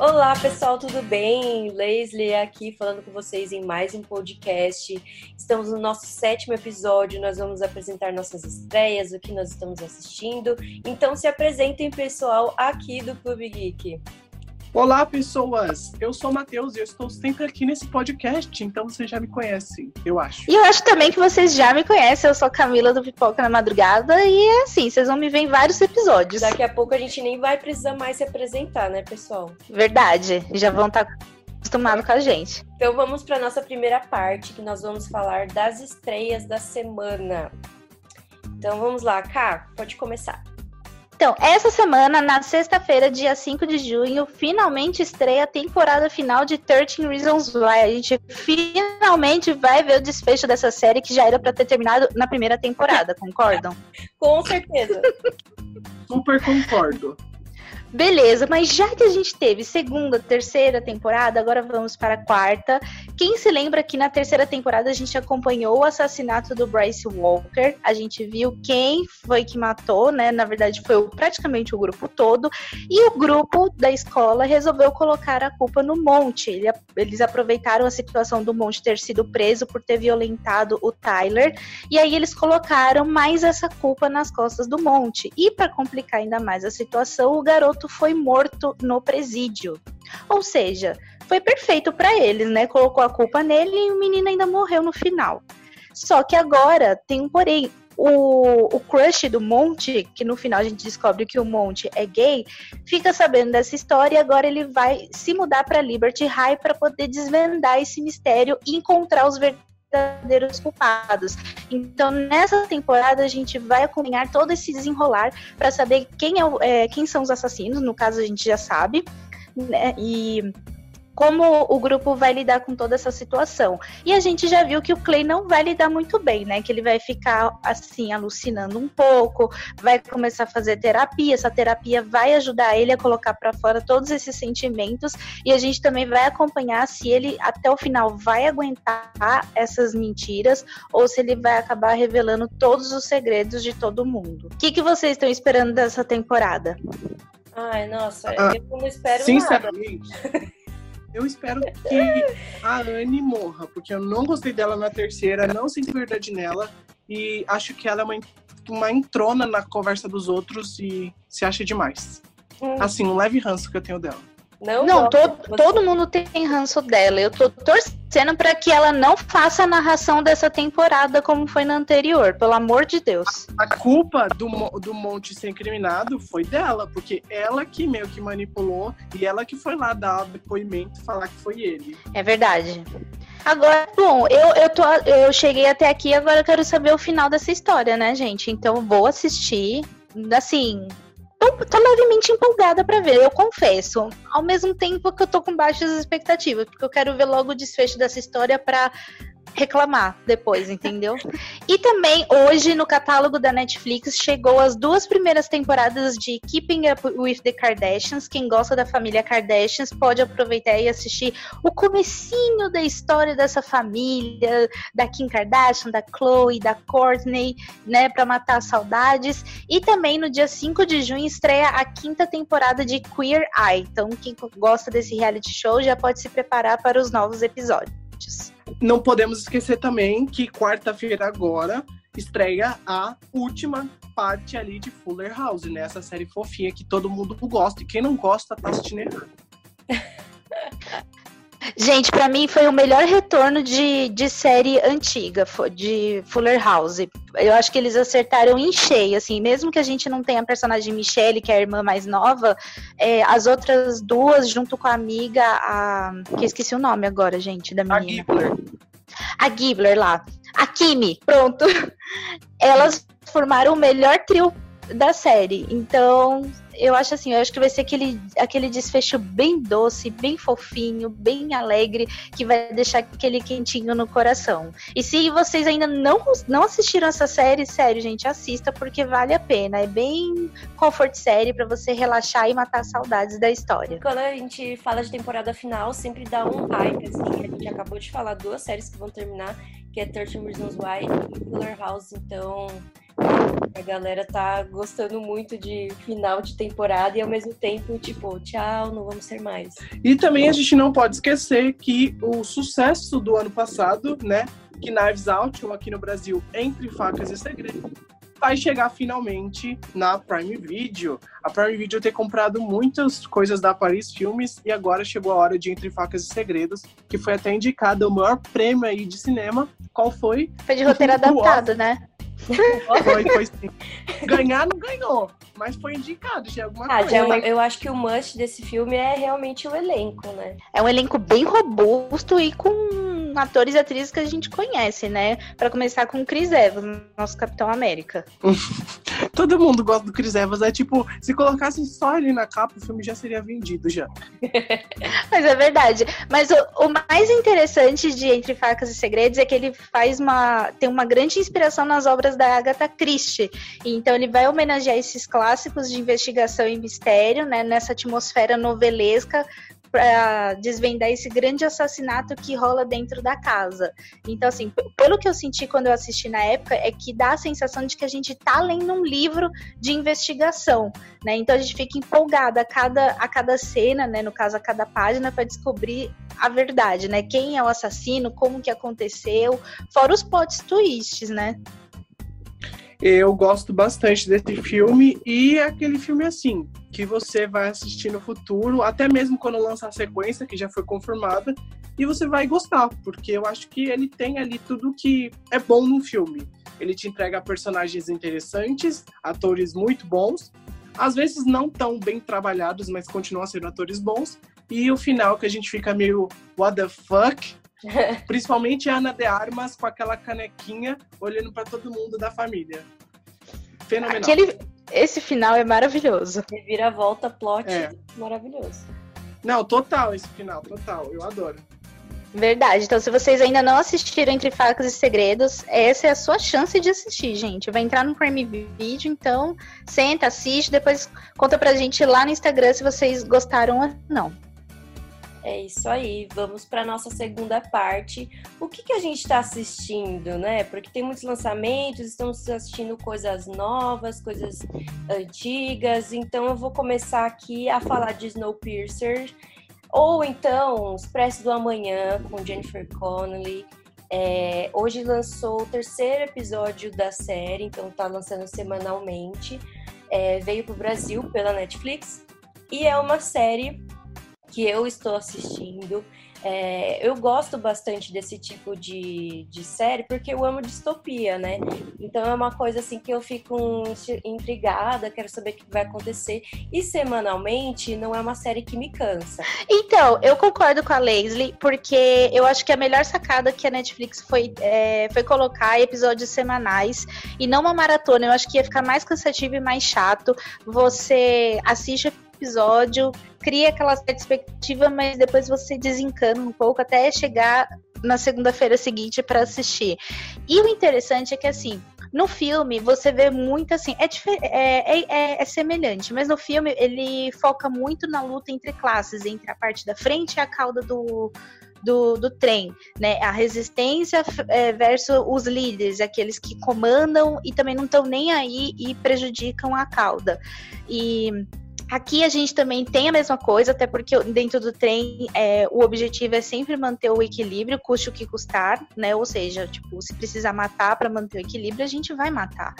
Olá, pessoal, tudo bem? Leslie aqui falando com vocês em mais um podcast. Estamos no nosso sétimo episódio. Nós vamos apresentar nossas estreias, o que nós estamos assistindo. Então, se apresentem, pessoal, aqui do Clube Geek. Olá, pessoas! Eu sou o Matheus e eu estou sempre aqui nesse podcast, então vocês já me conhecem, eu acho. E eu acho também que vocês já me conhecem, eu sou Camila do Pipoca na Madrugada e é assim, vocês vão me ver em vários episódios. Daqui a pouco a gente nem vai precisar mais se apresentar, né, pessoal? Verdade, já vão estar acostumados com a gente. Então vamos para nossa primeira parte, que nós vamos falar das estreias da semana. Então vamos lá, Cá, pode começar. Então, essa semana, na sexta-feira, dia 5 de junho, finalmente estreia a temporada final de 13 Reasons Why. A gente finalmente vai ver o desfecho dessa série que já era para ter terminado na primeira temporada, concordam? Com certeza. Super concordo. Beleza, mas já que a gente teve segunda, terceira temporada, agora vamos para a quarta. Quem se lembra que na terceira temporada a gente acompanhou o assassinato do Bryce Walker, a gente viu quem foi que matou, né? Na verdade, foi praticamente o grupo todo, e o grupo da escola resolveu colocar a culpa no Monte. Eles aproveitaram a situação do Monte ter sido preso por ter violentado o Tyler, e aí eles colocaram mais essa culpa nas costas do Monte. E para complicar ainda mais a situação, o garoto foi morto no presídio. Ou seja, foi perfeito para eles, né? Colocou a culpa nele e o menino ainda morreu no final. Só que agora tem um porém. O, o crush do Monte, que no final a gente descobre que o Monte é gay, fica sabendo dessa história e agora ele vai se mudar para Liberty High para poder desvendar esse mistério e encontrar os verdadeiros verdadeiros culpados. Então, nessa temporada, a gente vai acompanhar todo esse desenrolar para saber quem, é, é, quem são os assassinos, no caso, a gente já sabe, né? E como o grupo vai lidar com toda essa situação. E a gente já viu que o Clay não vai lidar muito bem, né? Que ele vai ficar assim, alucinando um pouco, vai começar a fazer terapia. Essa terapia vai ajudar ele a colocar para fora todos esses sentimentos. E a gente também vai acompanhar se ele até o final vai aguentar essas mentiras ou se ele vai acabar revelando todos os segredos de todo mundo. O que, que vocês estão esperando dessa temporada? Ai, nossa, ah, eu não espero sinceramente, nada. Eu espero que a Anne morra, porque eu não gostei dela na terceira, não sinto verdade nela. E acho que ela é uma, uma entrona na conversa dos outros e se acha demais. Hum. Assim, um leve ranço que eu tenho dela. Não, não todo, todo mundo tem ranço dela. Eu tô torcendo para que ela não faça a narração dessa temporada como foi na anterior, pelo amor de Deus. A, a culpa do, do Monte ser incriminado foi dela, porque ela que meio que manipulou e ela que foi lá dar depoimento falar que foi ele. É verdade. Agora, bom, eu, eu, tô, eu cheguei até aqui, agora eu quero saber o final dessa história, né, gente? Então vou assistir. Assim, tô, tô levemente empolgada para ver, eu confesso. Ao mesmo tempo que eu tô com baixas expectativas, porque eu quero ver logo o desfecho dessa história para reclamar depois, entendeu? e também hoje no catálogo da Netflix chegou as duas primeiras temporadas de Keeping Up with the Kardashians. Quem gosta da família Kardashians pode aproveitar e assistir o comecinho da história dessa família, da Kim Kardashian, da Chloe, da Courtney, né, para matar saudades. E também no dia 5 de junho estreia a quinta temporada de Queer Eye. Então quem gosta desse reality show já pode se preparar para os novos episódios. Não podemos esquecer também que quarta-feira agora estreia a última parte ali de Fuller House, né? Essa série fofinha que todo mundo gosta. E quem não gosta tá assistindo errado. Gente, para mim foi o melhor retorno de, de série antiga, de Fuller House. Eu acho que eles acertaram em cheio, assim, mesmo que a gente não tenha a personagem Michelle, que é a irmã mais nova, é, as outras duas, junto com a amiga, a. que esqueci o nome agora, gente, da menina. A Gibbler. A Gibbler lá. A Kimi, pronto. Elas formaram o melhor trio da série. Então, eu acho assim, eu acho que vai ser aquele, aquele desfecho bem doce, bem fofinho, bem alegre, que vai deixar aquele quentinho no coração. E se vocês ainda não, não assistiram essa série, sério, gente, assista porque vale a pena. É bem comfort série para você relaxar e matar saudades da história. Quando a gente fala de temporada final, sempre dá um hype, assim. A gente acabou de falar duas séries que vão terminar, que é 13 Reasons Why e Fuller House, então A galera tá gostando muito de final de temporada e ao mesmo tempo, tipo, tchau, não vamos ser mais. E também a gente não pode esquecer que o sucesso do ano passado, né? Que Knives Out, ou aqui no Brasil, Entre Facas e Segredos, vai chegar finalmente na Prime Video. A Prime Video tem comprado muitas coisas da Paris Filmes e agora chegou a hora de Entre Facas e Segredos, que foi até indicada o maior prêmio aí de cinema. Qual foi? Foi de roteiro adaptado, né? Foi, foi sim. Ganhar não ganhou, mas foi indicado já é alguma ah, coisa. Já, é eu acho que o must desse filme é realmente o elenco, né? É um elenco bem robusto e com atores e atrizes que a gente conhece, né? Para começar com o Chris Evans, nosso Capitão América. Todo mundo gosta do Chris Evans. É tipo, se colocasse só ele na capa, o filme já seria vendido já. Mas é verdade. Mas o, o, mais interessante de Entre Facas e Segredos é que ele faz uma. tem uma grande inspiração nas obras da Agatha Christie. Então ele vai homenagear esses clássicos de investigação e mistério, né? Nessa atmosfera novelesca para desvendar esse grande assassinato que rola dentro da casa. Então, assim, pelo que eu senti quando eu assisti na época, é que dá a sensação de que a gente tá lendo um livro de investigação, né? Então a gente fica empolgada a cada, a cada cena, né? No caso, a cada página, para descobrir a verdade, né? Quem é o assassino, como que aconteceu, fora os plot twists, né? Eu gosto bastante desse filme e é aquele filme assim, que você vai assistir no futuro, até mesmo quando lançar a sequência, que já foi confirmada, e você vai gostar, porque eu acho que ele tem ali tudo que é bom no filme. Ele te entrega personagens interessantes, atores muito bons, às vezes não tão bem trabalhados, mas continuam sendo atores bons, e o final que a gente fica meio what the fuck, Principalmente a Ana de Armas com aquela canequinha olhando para todo mundo da família. Fenomenal. Aquele, esse final é maravilhoso. Reviravolta, plot é. maravilhoso. Não, total esse final, total. Eu adoro. Verdade. Então, se vocês ainda não assistiram Entre Facas e Segredos, essa é a sua chance de assistir, gente. Vai entrar no Prime Video, então senta, assiste, depois conta pra gente lá no Instagram se vocês gostaram ou não. É isso aí, vamos para nossa segunda parte. O que, que a gente está assistindo, né? Porque tem muitos lançamentos, estamos assistindo coisas novas, coisas antigas. Então eu vou começar aqui a falar de Snowpiercer, ou então Expresso do Amanhã com Jennifer Connelly. É, hoje lançou o terceiro episódio da série, então tá lançando semanalmente. É, veio para o Brasil pela Netflix e é uma série que eu estou assistindo. É, eu gosto bastante desse tipo de, de série porque eu amo distopia, né? Então é uma coisa assim que eu fico intrigada, quero saber o que vai acontecer. E semanalmente não é uma série que me cansa. Então, eu concordo com a Leslie, porque eu acho que a melhor sacada que a Netflix foi, é, foi colocar episódios semanais e não uma maratona. Eu acho que ia ficar mais cansativo e mais chato. Você assiste episódio, cria aquela expectativa, mas depois você desencana um pouco até chegar na segunda-feira seguinte para assistir. E o interessante é que assim, no filme, você vê muito assim, é, é, é, é, semelhante, mas no filme ele foca muito na luta entre classes, entre a parte da frente e a cauda do, do, do trem, né? A resistência é, versus os líderes, aqueles que comandam e também não estão nem aí e prejudicam a cauda. E Aqui a gente também tem a mesma coisa, até porque dentro do trem é, o objetivo é sempre manter o equilíbrio, custe o que custar, né? Ou seja, tipo, se precisar matar para manter o equilíbrio, a gente vai matar.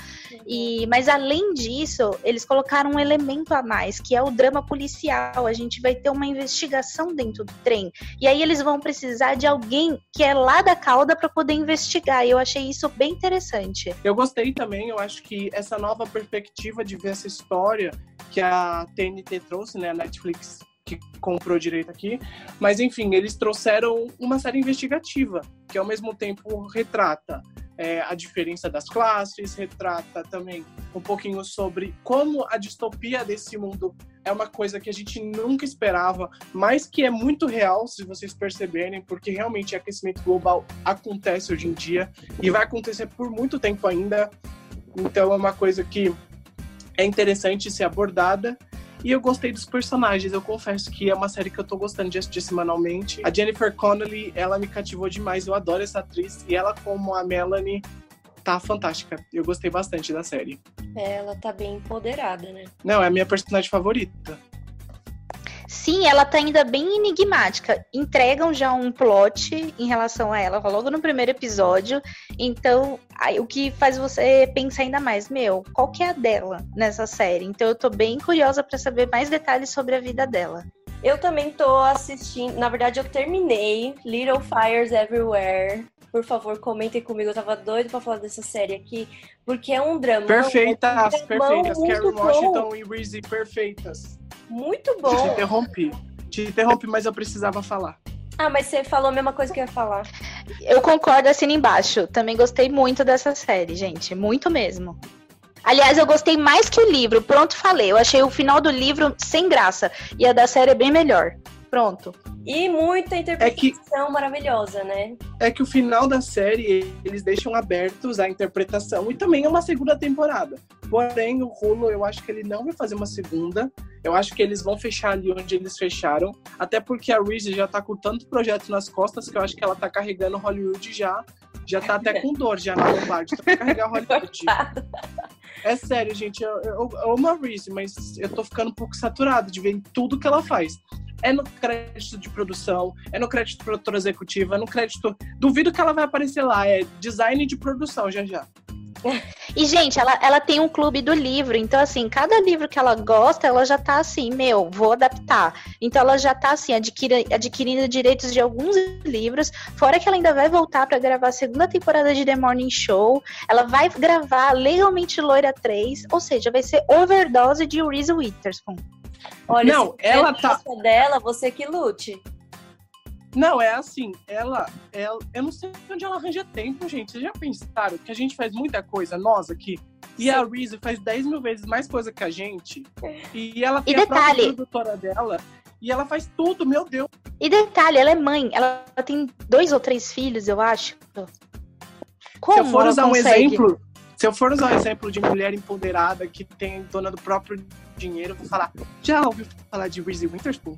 E, mas além disso, eles colocaram um elemento a mais, que é o drama policial. A gente vai ter uma investigação dentro do trem. E aí eles vão precisar de alguém que é lá da cauda para poder investigar. E eu achei isso bem interessante. Eu gostei também, eu acho que essa nova perspectiva de ver essa história que a TNT trouxe, né? A Netflix que comprou direito aqui. Mas, enfim, eles trouxeram uma série investigativa, que ao mesmo tempo retrata é, a diferença das classes, retrata também um pouquinho sobre como a distopia desse mundo é uma coisa que a gente nunca esperava, mas que é muito real, se vocês perceberem, porque realmente aquecimento global acontece hoje em dia e vai acontecer por muito tempo ainda. Então é uma coisa que é interessante ser abordada. E eu gostei dos personagens, eu confesso que é uma série que eu tô gostando de assistir semanalmente. A Jennifer Connelly, ela me cativou demais, eu adoro essa atriz. E ela, como a Melanie, tá fantástica. Eu gostei bastante da série. É, ela tá bem empoderada, né? Não, é a minha personagem favorita. Sim, ela tá ainda bem enigmática. Entregam já um plot em relação a ela logo no primeiro episódio. Então, aí, o que faz você pensar ainda mais, meu, qual que é a dela nessa série? Então eu tô bem curiosa para saber mais detalhes sobre a vida dela. Eu também tô assistindo, na verdade eu terminei Little Fires Everywhere. Por favor, comentem comigo. Eu tava doido pra falar dessa série aqui, porque é um drama. Perfeitas, é um perfeitas. Karen Washington e Reese, perfeitas. Muito bom. Te interrompi. Te interrompi, mas eu precisava falar. Ah, mas você falou a mesma coisa que eu ia falar. Eu concordo assim embaixo. Também gostei muito dessa série, gente. Muito mesmo. Aliás, eu gostei mais que o livro. Pronto, falei. Eu achei o final do livro sem graça. E a da série é bem melhor. Pronto. E muita interpretação é que, maravilhosa, né? É que o final da série eles deixam abertos a interpretação e também é uma segunda temporada. Porém, o Hulu, eu acho que ele não vai fazer uma segunda. Eu acho que eles vão fechar ali onde eles fecharam. Até porque a Reese já tá com tanto projeto nas costas que eu acho que ela tá carregando Hollywood já. Já tá até com dor já na lombardi. Tá pra carregar Hollywood. É sério, gente. Eu, eu, eu amo a Reese, mas eu tô ficando um pouco saturado de ver tudo que ela faz é no crédito de produção, é no crédito de produtora executiva, é no crédito. Duvido que ela vai aparecer lá, é design de produção já já. E, gente, ela, ela tem um clube do livro, então, assim, cada livro que ela gosta, ela já tá assim, meu, vou adaptar. Então, ela já tá, assim, adquira, adquirindo direitos de alguns livros, fora que ela ainda vai voltar para gravar a segunda temporada de The Morning Show, ela vai gravar Legalmente Loira 3, ou seja, vai ser overdose de Reese Witherspoon. Olha, não, ela tá dela, você que lute. Não, é assim, ela, ela. Eu não sei onde ela arranja tempo, gente. Vocês já pensaram que a gente faz muita coisa, nós aqui? E Sim. a Reese faz 10 mil vezes mais coisa que a gente. E ela tem e detalhe, a produtora dela. E ela faz tudo, meu Deus. E detalhe, ela é mãe. Ela tem dois ou três filhos, eu acho. Como Se eu for usar consegue? um exemplo, se eu for usar um exemplo de mulher empoderada que tem dona do próprio dinheiro, eu vou falar: já ouviu falar de Reese Witherspoon?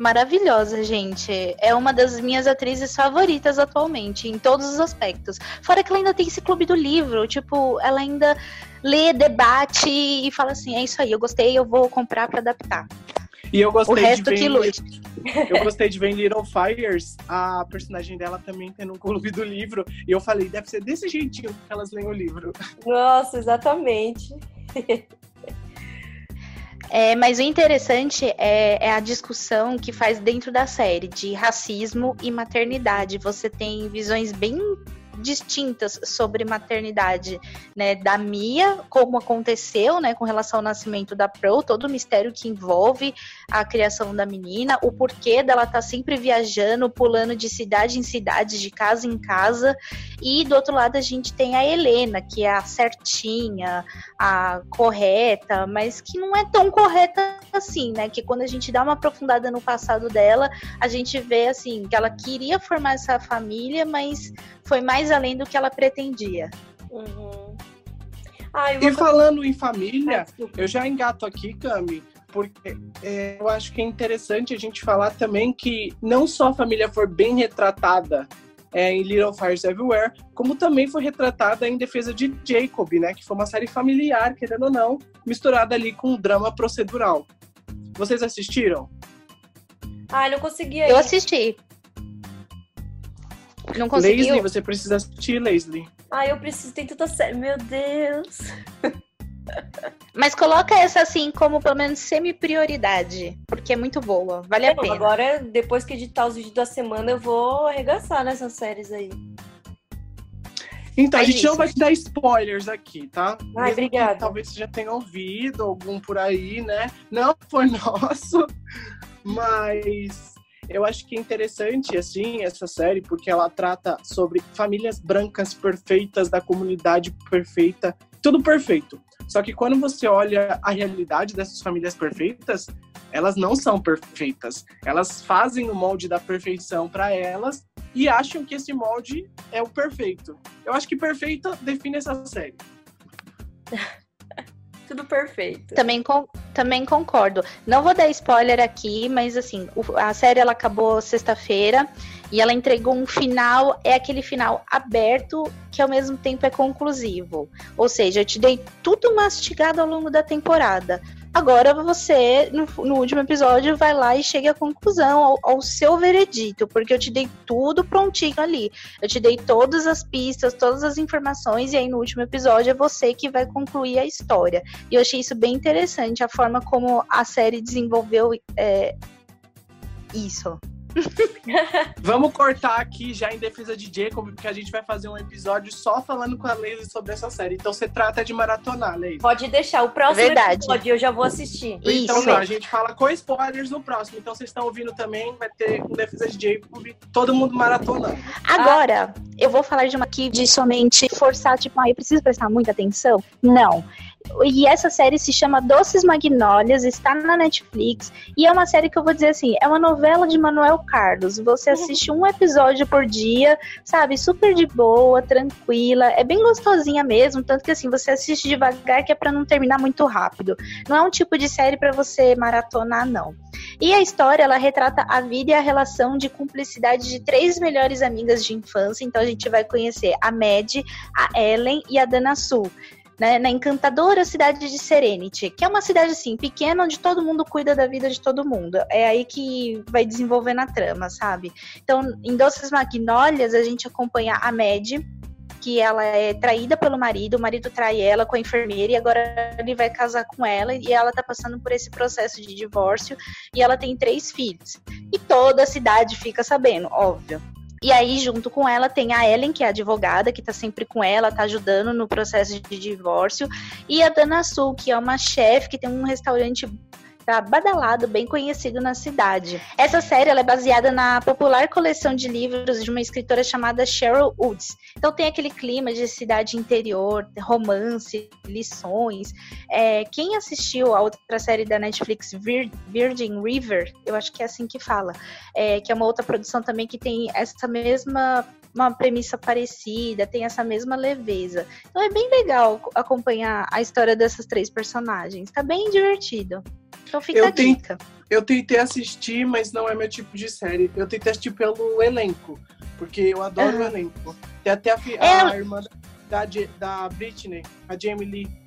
Maravilhosa, gente. É uma das minhas atrizes favoritas atualmente, em todos os aspectos. Fora que ela ainda tem esse clube do livro, tipo, ela ainda lê, debate e fala assim: é isso aí, eu gostei, eu vou comprar para adaptar. E eu gostei o resto de ver, que lute. Eu gostei de ver em Little Fires, a personagem dela também tendo um clube do livro. E eu falei, deve ser desse jeitinho que elas leem o livro. Nossa, exatamente. É, mas o interessante é, é, a discussão que faz dentro da série de racismo e maternidade. Você tem visões bem distintas sobre maternidade, né, da Mia, como aconteceu, né, com relação ao nascimento da Pro, todo o mistério que envolve a criação da menina, o porquê dela tá sempre viajando, pulando de cidade em cidade, de casa em casa, e do outro lado a gente tem a Helena, que é a certinha, a correta, mas que não é tão correta assim, né, que quando a gente dá uma aprofundada no passado dela, a gente vê assim que ela queria formar essa família, mas foi mais além do que ela pretendia. Uhum. Ah, e falando em família, eu já engato aqui, Cami, porque é, eu acho que é interessante a gente falar também que não só a família foi bem retratada é, em Little Fires Everywhere, como também foi retratada em Defesa de Jacob, né? Que foi uma série familiar, querendo ou não, misturada ali com um drama procedural. Vocês assistiram? Ah, não consegui. Eu assisti. Não conseguiu? Leslie, você precisa assistir, Leslie. Ah, eu preciso, tem tanta série. Meu Deus. Mas coloca essa assim como pelo menos semi-prioridade, porque é muito boa, vale a pena. Agora, depois que editar os vídeos da semana, eu vou arregaçar nessas séries aí. Então, a gente isso. não vai te dar spoilers aqui, tá? Ai, obrigada. Talvez você já tenha ouvido algum por aí, né? Não foi nosso, mas eu acho que é interessante, assim, essa série, porque ela trata sobre famílias brancas perfeitas, da comunidade perfeita, tudo perfeito. Só que quando você olha a realidade dessas famílias perfeitas, elas não são perfeitas. Elas fazem o molde da perfeição para elas e acham que esse molde é o perfeito. Eu acho que perfeita define essa série. tudo perfeito. Também, com, também concordo. Não vou dar spoiler aqui, mas assim, a série ela acabou sexta-feira E ela entregou um final, é aquele final aberto que ao mesmo tempo é conclusivo. Ou seja, eu te dei tudo mastigado ao longo da temporada. Agora você, no, no, último episódio, vai lá e chega à conclusão, ao, ao, seu veredito, porque eu te dei tudo prontinho ali. Eu te dei todas as pistas, todas as informações, e aí no último episódio é você que vai concluir a história. E eu achei isso bem interessante, a forma como a série desenvolveu é, isso. Vamos cortar aqui já em defesa de Jacob, porque a gente vai fazer um episódio só falando com a Leila sobre essa série. Então você trata de maratonar, Leila. Pode deixar. O próximo Verdade. episódio eu já vou assistir. Então Isso. não, a gente fala com spoilers no próximo. Então vocês estão ouvindo também, vai ter com defesa de Jacob, todo mundo maratonando. Agora, ah. eu vou falar de uma aqui de somente forçar, tipo, ah, eu preciso prestar muita atenção. Não. E essa série se chama Doces Magnólias, está na Netflix. E é uma série que eu vou dizer assim: é uma novela de Manuel Carlos. Você assiste um episódio por dia, sabe? Super de boa, tranquila. É bem gostosinha mesmo. Tanto que assim, você assiste devagar, que é para não terminar muito rápido. Não é um tipo de série para você maratonar, não. E a história, ela retrata a vida e a relação de cumplicidade de três melhores amigas de infância. Então a gente vai conhecer a Mad, a Ellen e a Dana Sul né, na encantadora cidade de Serenity, que é uma cidade assim, pequena, onde todo mundo cuida da vida de todo mundo. É aí que vai desenvolvendo a trama, sabe? Então, em Doces Magnólias, a gente acompanha a Mad, que ela é traída pelo marido, o marido trai ela com a enfermeira e agora ele vai casar com ela e ela tá passando por esse processo de divórcio e ela tem três filhos. E toda a cidade fica sabendo, óbvio. E aí, junto com ela, tem a Ellen, que é advogada, que tá sempre com ela, tá ajudando no processo de divórcio. E a Dana Sul, que é uma chefe que tem um restaurante tá badalado, bem conhecido na cidade. Essa série é baseada na popular coleção de livros de uma escritora chamada Cheryl Woods. Então tem aquele clima de cidade interior, romance, lições. É, quem assistiu a outra série da Netflix, Vir Virgin River, eu acho que é assim que fala, é, que é uma outra produção também que tem essa mesma uma premissa parecida, tem essa mesma leveza. Então é bem legal acompanhar a história dessas três personagens. Tá bem divertido. Então fica eu a dica. Eu tentei assistir, mas não é meu tipo de série. Eu tentei assistir pelo elenco, porque eu adoro uhum. o elenco. Tem até a, a, a irmã da, da Britney, a Jamie Lee.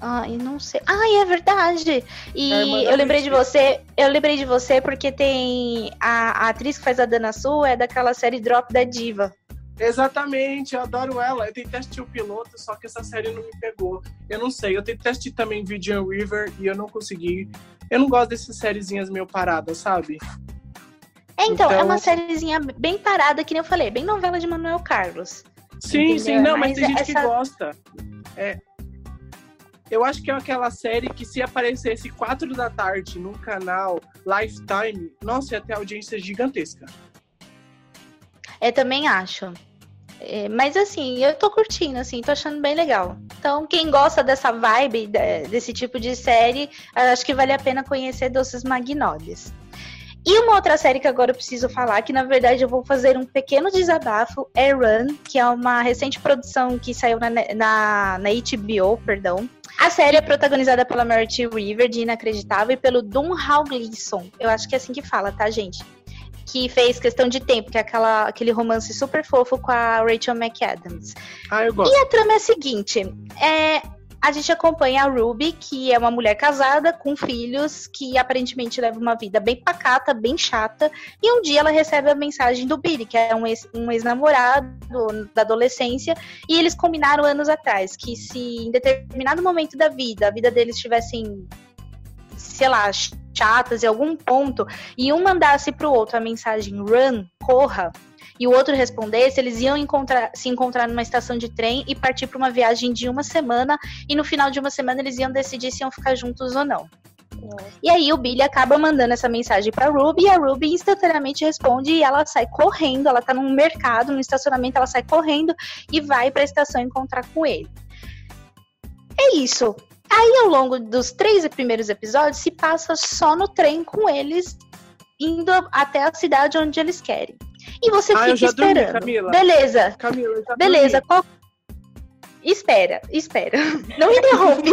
Ai, não sei. Ai, é verdade. E eu lembrei de você, eu lembrei de você porque tem a, a, atriz que faz a Dana Sul é daquela série Drop da Diva. Exatamente, eu adoro ela. Eu tentei assistir o piloto, só que essa série não me pegou. Eu não sei, eu tentei assistir também Vidian River e eu não consegui. Eu não gosto dessas sériezinhas meio paradas, sabe? É, então, então, é uma então sériezinha bem parada, que nem eu falei, bem novela de Manuel Carlos. Sim, entendeu? sim, não, mas, mas tem gente essa... que gosta. É, eu acho que é aquela série que se aparecesse quatro da tarde num canal Lifetime, nossa, ia ter audiência gigantesca. Eu também acho. É, mas assim, eu tô curtindo, assim, tô achando bem legal. Então, quem gosta dessa vibe, desse tipo de série, acho que vale a pena conhecer Doces Magnólias. E uma outra série que agora eu preciso falar, que na verdade eu vou fazer um pequeno desabafo, é Run, que é uma recente produção que saiu na, na, na HBO, perdão. A série é protagonizada pela Merit River, de Inacreditável, e pelo Dunhal Gleason. Eu acho que é assim que fala, tá, gente? que fez Questão de Tempo, que é aquela, aquele romance super fofo com a Rachel McAdams. Ah, eu gosto. E a trama é a seguinte: é, a gente acompanha a Ruby, que é uma mulher casada com filhos, que aparentemente leva uma vida bem pacata, bem chata, e um dia ela recebe a mensagem do Billy, que é um ex-namorado um ex da adolescência, e eles combinaram anos atrás que se em determinado momento da vida, a vida deles estivessem, sei lá, chatas em algum ponto e um mandasse para o outro a mensagem run, corra, e o outro respondesse, eles iam encontrar, se encontrar numa estação de trem e partir para uma viagem de uma semana, e no final de uma semana eles iam decidir se iam ficar juntos ou não. E aí o Billy acaba mandando essa mensagem para Ruby e a Ruby instantaneamente responde e ela sai correndo, ela tá num mercado, no estacionamento, ela sai correndo e vai para a estação encontrar com ele. É isso. Aí, ao longo dos três primeiros episódios, se passa só no trem com eles indo até a cidade onde eles querem. E você ah, fica esperando. Dormi, Camila. Beleza. Camila, Beleza. Qual... Espera, espera. Não me interrompe.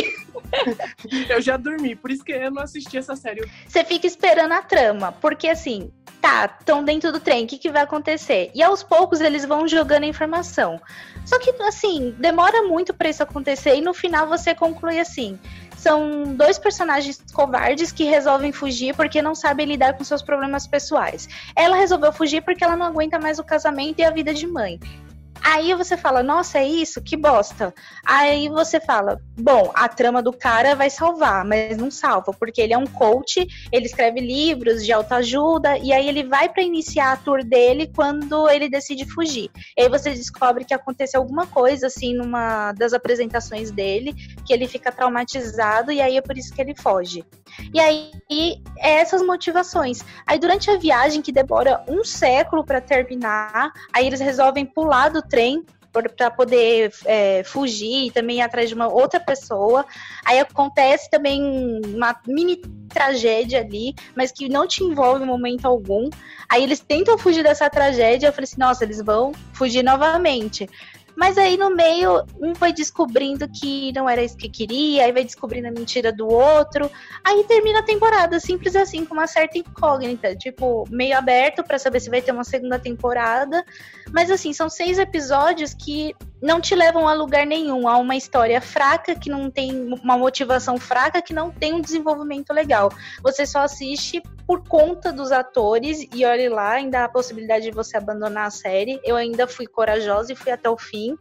eu já dormi, por isso que eu não assisti essa série. Você fica esperando a trama, porque assim, tá, estão dentro do trem, o que, que vai acontecer? E aos poucos eles vão jogando a informação. Só que, assim, demora muito para isso acontecer e no final você conclui assim: são dois personagens covardes que resolvem fugir porque não sabem lidar com seus problemas pessoais. Ela resolveu fugir porque ela não aguenta mais o casamento e a vida de mãe. Aí você fala, nossa, é isso? Que bosta. Aí você fala, bom, a trama do cara vai salvar, mas não salva, porque ele é um coach, ele escreve livros de autoajuda, e aí ele vai para iniciar a tour dele quando ele decide fugir. E aí você descobre que aconteceu alguma coisa, assim, numa das apresentações dele, que ele fica traumatizado, e aí é por isso que ele foge. E aí é essas motivações. Aí durante a viagem, que demora um século para terminar, aí eles resolvem pular do trem para poder é, fugir e também ir atrás de uma outra pessoa. Aí acontece também uma mini tragédia ali, mas que não te envolve em momento algum. Aí eles tentam fugir dessa tragédia. Eu falei assim: nossa, eles vão fugir novamente. Mas aí no meio, um vai descobrindo que não era isso que queria, aí vai descobrindo a mentira do outro. Aí termina a temporada, simples assim, com uma certa incógnita. Tipo, meio aberto para saber se vai ter uma segunda temporada. Mas assim, são seis episódios que não te levam a lugar nenhum. Há uma história fraca, que não tem uma motivação fraca, que não tem um desenvolvimento legal. Você só assiste por conta dos atores e olhe lá, ainda há a possibilidade de você abandonar a série. Eu ainda fui corajosa e fui até o fim.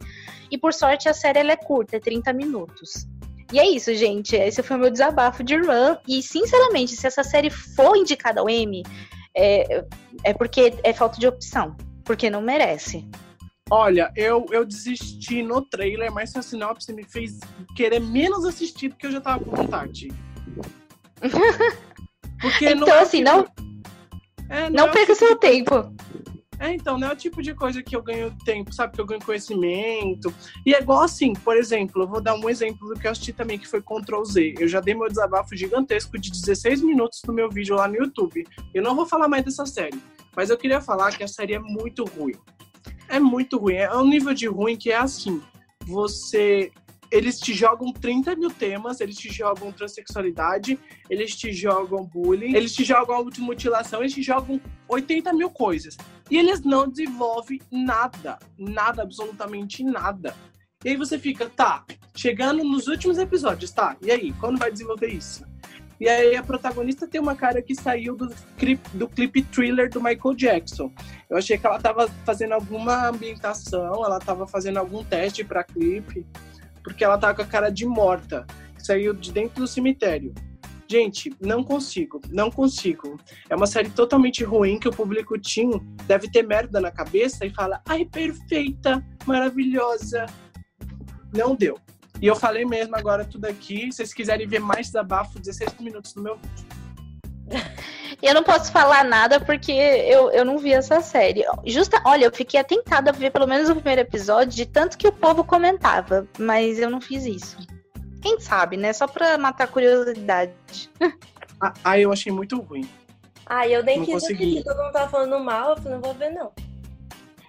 E por sorte a série é curta, é 30 minutos. E é isso, gente. Esse foi o meu desabafo de Run. E, sinceramente, se essa série for indicada ao Emmy, é, é porque é falta de opção. Porque não merece. Olha, eu, eu desisti no trailer, mas a sinopse me fez querer menos assistir do que eu já tava com vontade. Porque então, não é assim, tipo... não. É, não, não é perca tipo seu tempo. É, então, não é o tipo de coisa que eu ganho tempo, sabe? Que eu ganho conhecimento. E é igual assim, por exemplo, eu vou dar um exemplo do que eu assisti também, que foi Ctrl Z. Eu já dei meu desabafo gigantesco de 16 minutos no meu vídeo lá no YouTube. Eu não vou falar mais dessa série, mas eu queria falar que a série é muito ruim é muito ruim. É um nível de ruim que é assim. Você. Eles te jogam 30 mil temas, eles te jogam transexualidade, eles te jogam bullying, eles te jogam automutilação, eles te jogam 80 mil coisas. E eles não desenvolvem nada. Nada, absolutamente nada. E aí você fica, tá, chegando nos últimos episódios, tá? E aí, quando vai desenvolver isso? E aí a protagonista tem uma cara que saiu do clipe, do clipe thriller do Michael Jackson. Eu achei que ela estava fazendo alguma ambientação, ela estava fazendo algum teste para clipe, porque ela tava com a cara de morta, saiu de dentro do cemitério. Gente, não consigo, não consigo. É uma série totalmente ruim que o público teen deve ter merda na cabeça e fala: ai, perfeita, maravilhosa. Não deu. E eu falei mesmo agora tudo aqui. Se vocês quiserem ver mais desabafo, 16 minutos no meu vídeo. Eu não posso falar nada porque eu, eu não vi essa série. Justa, olha, eu fiquei atentada a ver pelo menos o primeiro episódio, de tanto que o povo comentava, mas eu não fiz isso. Quem sabe, né? Só pra matar a curiosidade. Ah, ah eu achei muito ruim. Ah, eu nem não quis consegui. assistir, todo mundo tava falando mal, eu falei, não vou ver, não.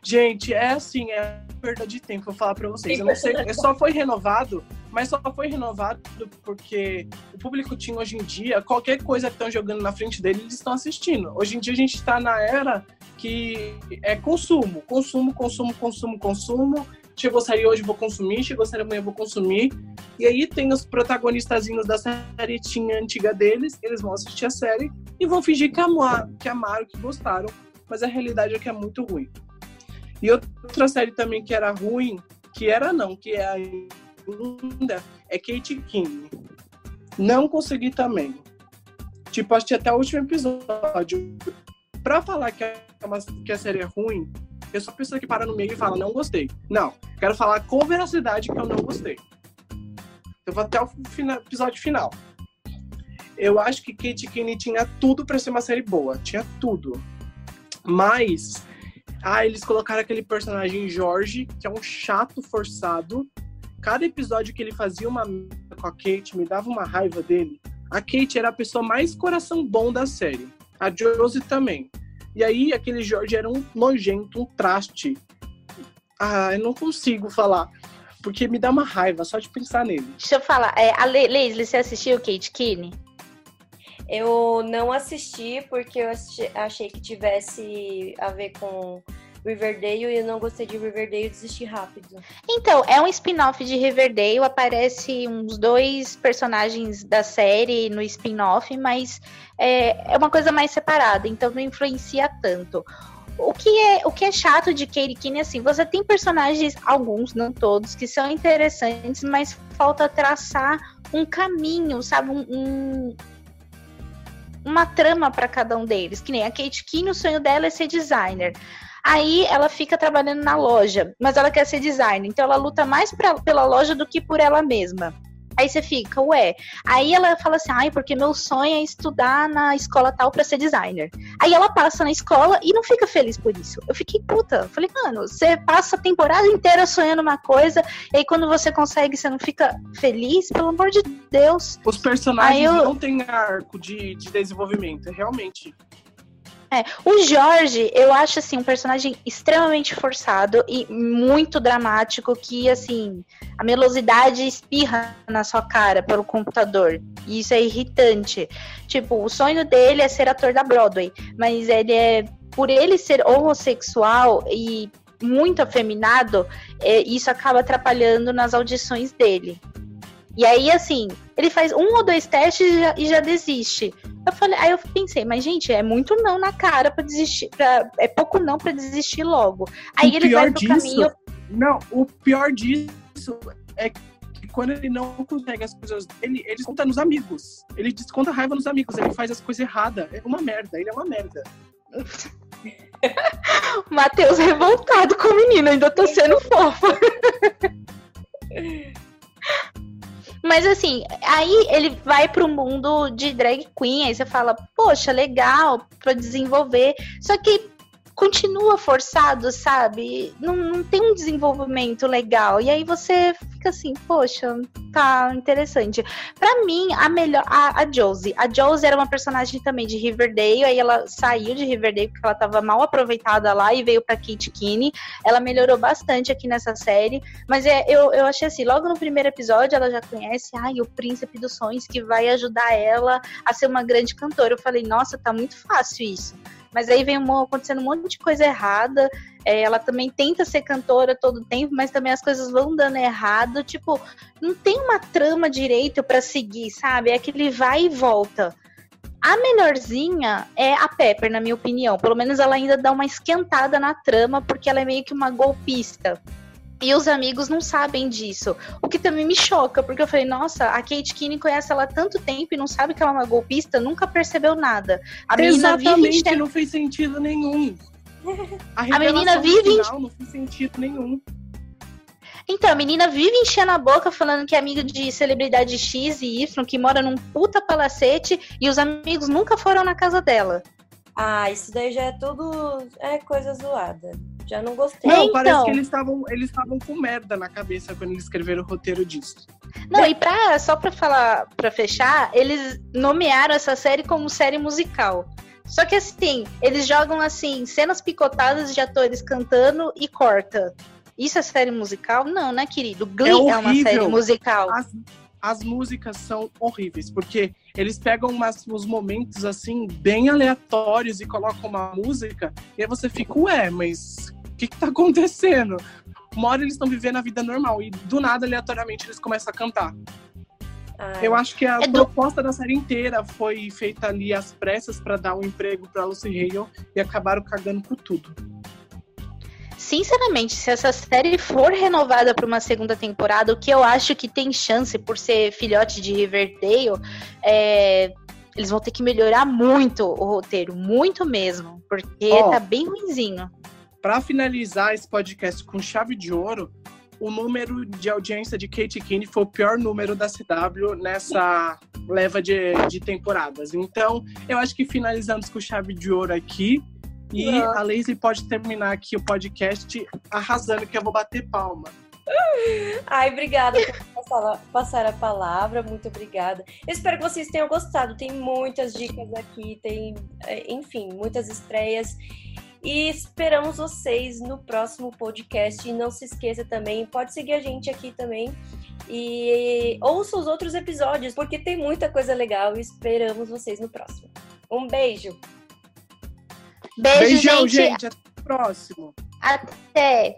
Gente, é assim, é perda de tempo, vou falar pra vocês. Eu não sei, só foi renovado, mas só foi renovado porque o público tinha hoje em dia, qualquer coisa que estão jogando na frente dele, eles estão assistindo. Hoje em dia a gente está na era que é consumo, consumo, consumo, consumo, consumo. Chegou a sair hoje, vou consumir. Chegou a sair amanhã, vou consumir. E aí tem os protagonistazinhos da série tinha antiga deles, eles vão assistir a série e vão fingir que amaram, que amaram, que gostaram. Mas a realidade é que é muito ruim. E outra série também que era ruim, que era não, que é ainda, é Kate King. Não consegui também. Tipo, assisti até o último episódio. Pra falar que, é uma, que a série é ruim, eu a pessoa que para no meio e fala, não gostei. Não, quero falar com veracidade que eu não gostei. Eu vou até o final, episódio final. Eu acho que Kate Kinney tinha tudo para ser uma série boa. Tinha tudo. Mas ah, eles colocaram aquele personagem Jorge, que é um chato forçado. Cada episódio que ele fazia uma com a Kate me dava uma raiva dele. A Kate era a pessoa mais coração bom da série. A Josie também. E aí aquele Jorge era um nojento, um traste. Ah, eu não consigo falar. Porque me dá uma raiva só de pensar nele. Deixa eu falar. É, a Leslie, você assistiu Kate Kinney? Eu não assisti porque eu achei que tivesse a ver com Riverdale e eu não gostei de Riverdale e desisti rápido. Então, é um spin-off de Riverdale, aparece uns dois personagens da série no spin-off, mas é, é uma coisa mais separada, então não influencia tanto. O que é, o que é chato de Katie Kinney, assim, você tem personagens, alguns, não todos, que são interessantes, mas falta traçar um caminho, sabe? Um, um uma trama para cada um deles. Que nem a Kate Kinney, o sonho dela é ser designer. Aí ela fica trabalhando na loja, mas ela quer ser designer, então ela luta mais pra, pela loja do que por ela mesma. Aí você fica, ué. Aí ela fala assim, ai, porque meu sonho é estudar na escola tal para ser designer. Aí ela passa na escola e não fica feliz por isso. Eu fiquei puta. Falei, mano, você passa a temporada inteira sonhando uma coisa, e aí quando você consegue, você não fica feliz? Pelo amor de Deus. Os personagens eu... não têm arco de, de desenvolvimento, é realmente. É, o Jorge, eu acho assim um personagem extremamente forçado e muito dramático que assim, a melosidade espirra na sua cara pelo computador. E isso é irritante. Tipo, o sonho dele é ser ator da Broadway, mas ele é por ele ser homossexual e muito afeminado, é, isso acaba atrapalhando nas audições dele. E aí, assim, ele faz um ou dois testes e já, e já, desiste. Eu falei, aí eu pensei, mas gente, é muito não na cara para desistir, pra, é pouco não para desistir logo. Aí o ele vai pro disso, caminho. Não, o pior disso é que quando ele não consegue as coisas dele, ele desconta nos amigos. Ele desconta raiva nos amigos, ele faz as coisas erradas. É uma merda, ele é uma merda. Matheus revoltado com o menino, ainda tô sendo fofa. Mas assim, aí ele vai pro mundo de drag queen, aí você fala, poxa, legal para desenvolver. Só que continua forçado, sabe? Não, não tem um desenvolvimento legal. E aí você fica assim, poxa, tá interessante. Para mim, a melhor. A, a Josie. A Josie era uma personagem também de Riverdale. Aí ela saiu de Riverdale porque ela tava mal aproveitada lá e veio pra Kate Kinney. Ela melhorou bastante aqui nessa série. Mas é, eu, eu achei assim, logo no primeiro episódio ela já conhece ai, o príncipe dos sonhos que vai ajudar ela a ser uma grande cantora. Eu falei, nossa, tá muito fácil isso. Mas aí vem um, acontecendo um monte de coisa errada. É, ela também tenta ser cantora todo tempo, mas também as coisas vão dando errado. Tipo, não tem uma trama direito para seguir, sabe? É que ele vai e volta. A melhorzinha é a Pepper, na minha opinião. Pelo menos ela ainda dá uma esquentada na trama, porque ela é meio que uma golpista. E os amigos não sabem disso. O que também me choca, porque eu falei, nossa, a Kate Kinney conhece ela há tanto tempo e não sabe que ela é uma golpista, nunca percebeu nada. A Exatamente, vive... não fez sentido nenhum. A, a menina vive. Final não fez sentido nenhum. Então, a menina vive enchendo a boca falando que é amiga de celebridade X e Y, que mora num puta palacete e os amigos nunca foram na casa dela. Ah, isso daí já é tudo é coisa zoada. Já não gostei. Não, então... parece que eles estavam eles estavam com merda na cabeça quando eles escreveram o roteiro disso. Não, e pra, só pra falar, para fechar, eles nomearam essa série como série musical. Só que assim, eles jogam assim, cenas picotadas de atores cantando e corta. Isso é série musical? Não, né, querido? Glee é, é uma série musical. As, as músicas são horríveis, porque eles pegam umas, uns momentos assim, bem aleatórios e colocam uma música, e aí você fica, ué, mas o que, que tá acontecendo? Uma hora eles estão vivendo a vida normal e do nada, aleatoriamente, eles começam a cantar. Ai. Eu acho que a é proposta do... da série inteira foi feita ali às pressas para dar um emprego para Lucy Hale e acabaram cagando por tudo sinceramente, se essa série for renovada para uma segunda temporada, o que eu acho que tem chance por ser filhote de Riverdale, é, eles vão ter que melhorar muito o roteiro, muito mesmo, porque oh, tá bem ruimzinho. Para finalizar esse podcast com chave de ouro, o número de audiência de Kate Kinney foi o pior número da CW nessa leva de, de temporadas. Então, eu acho que finalizamos com chave de ouro aqui. E Não. a Lazy pode terminar aqui o podcast arrasando, que eu vou bater palma. Ai, obrigada por passar, passar, a palavra, muito obrigada. Eu espero que vocês tenham gostado. Tem muitas dicas aqui, tem, é, enfim, muitas estreias. E esperamos vocês no próximo podcast. E não se esqueça também, pode seguir a gente aqui também. E ouça os outros episódios, porque tem muita coisa legal. E esperamos vocês no próximo. Um beijo. Beijo, Beijão, gente. gente. Até o próximo. Até.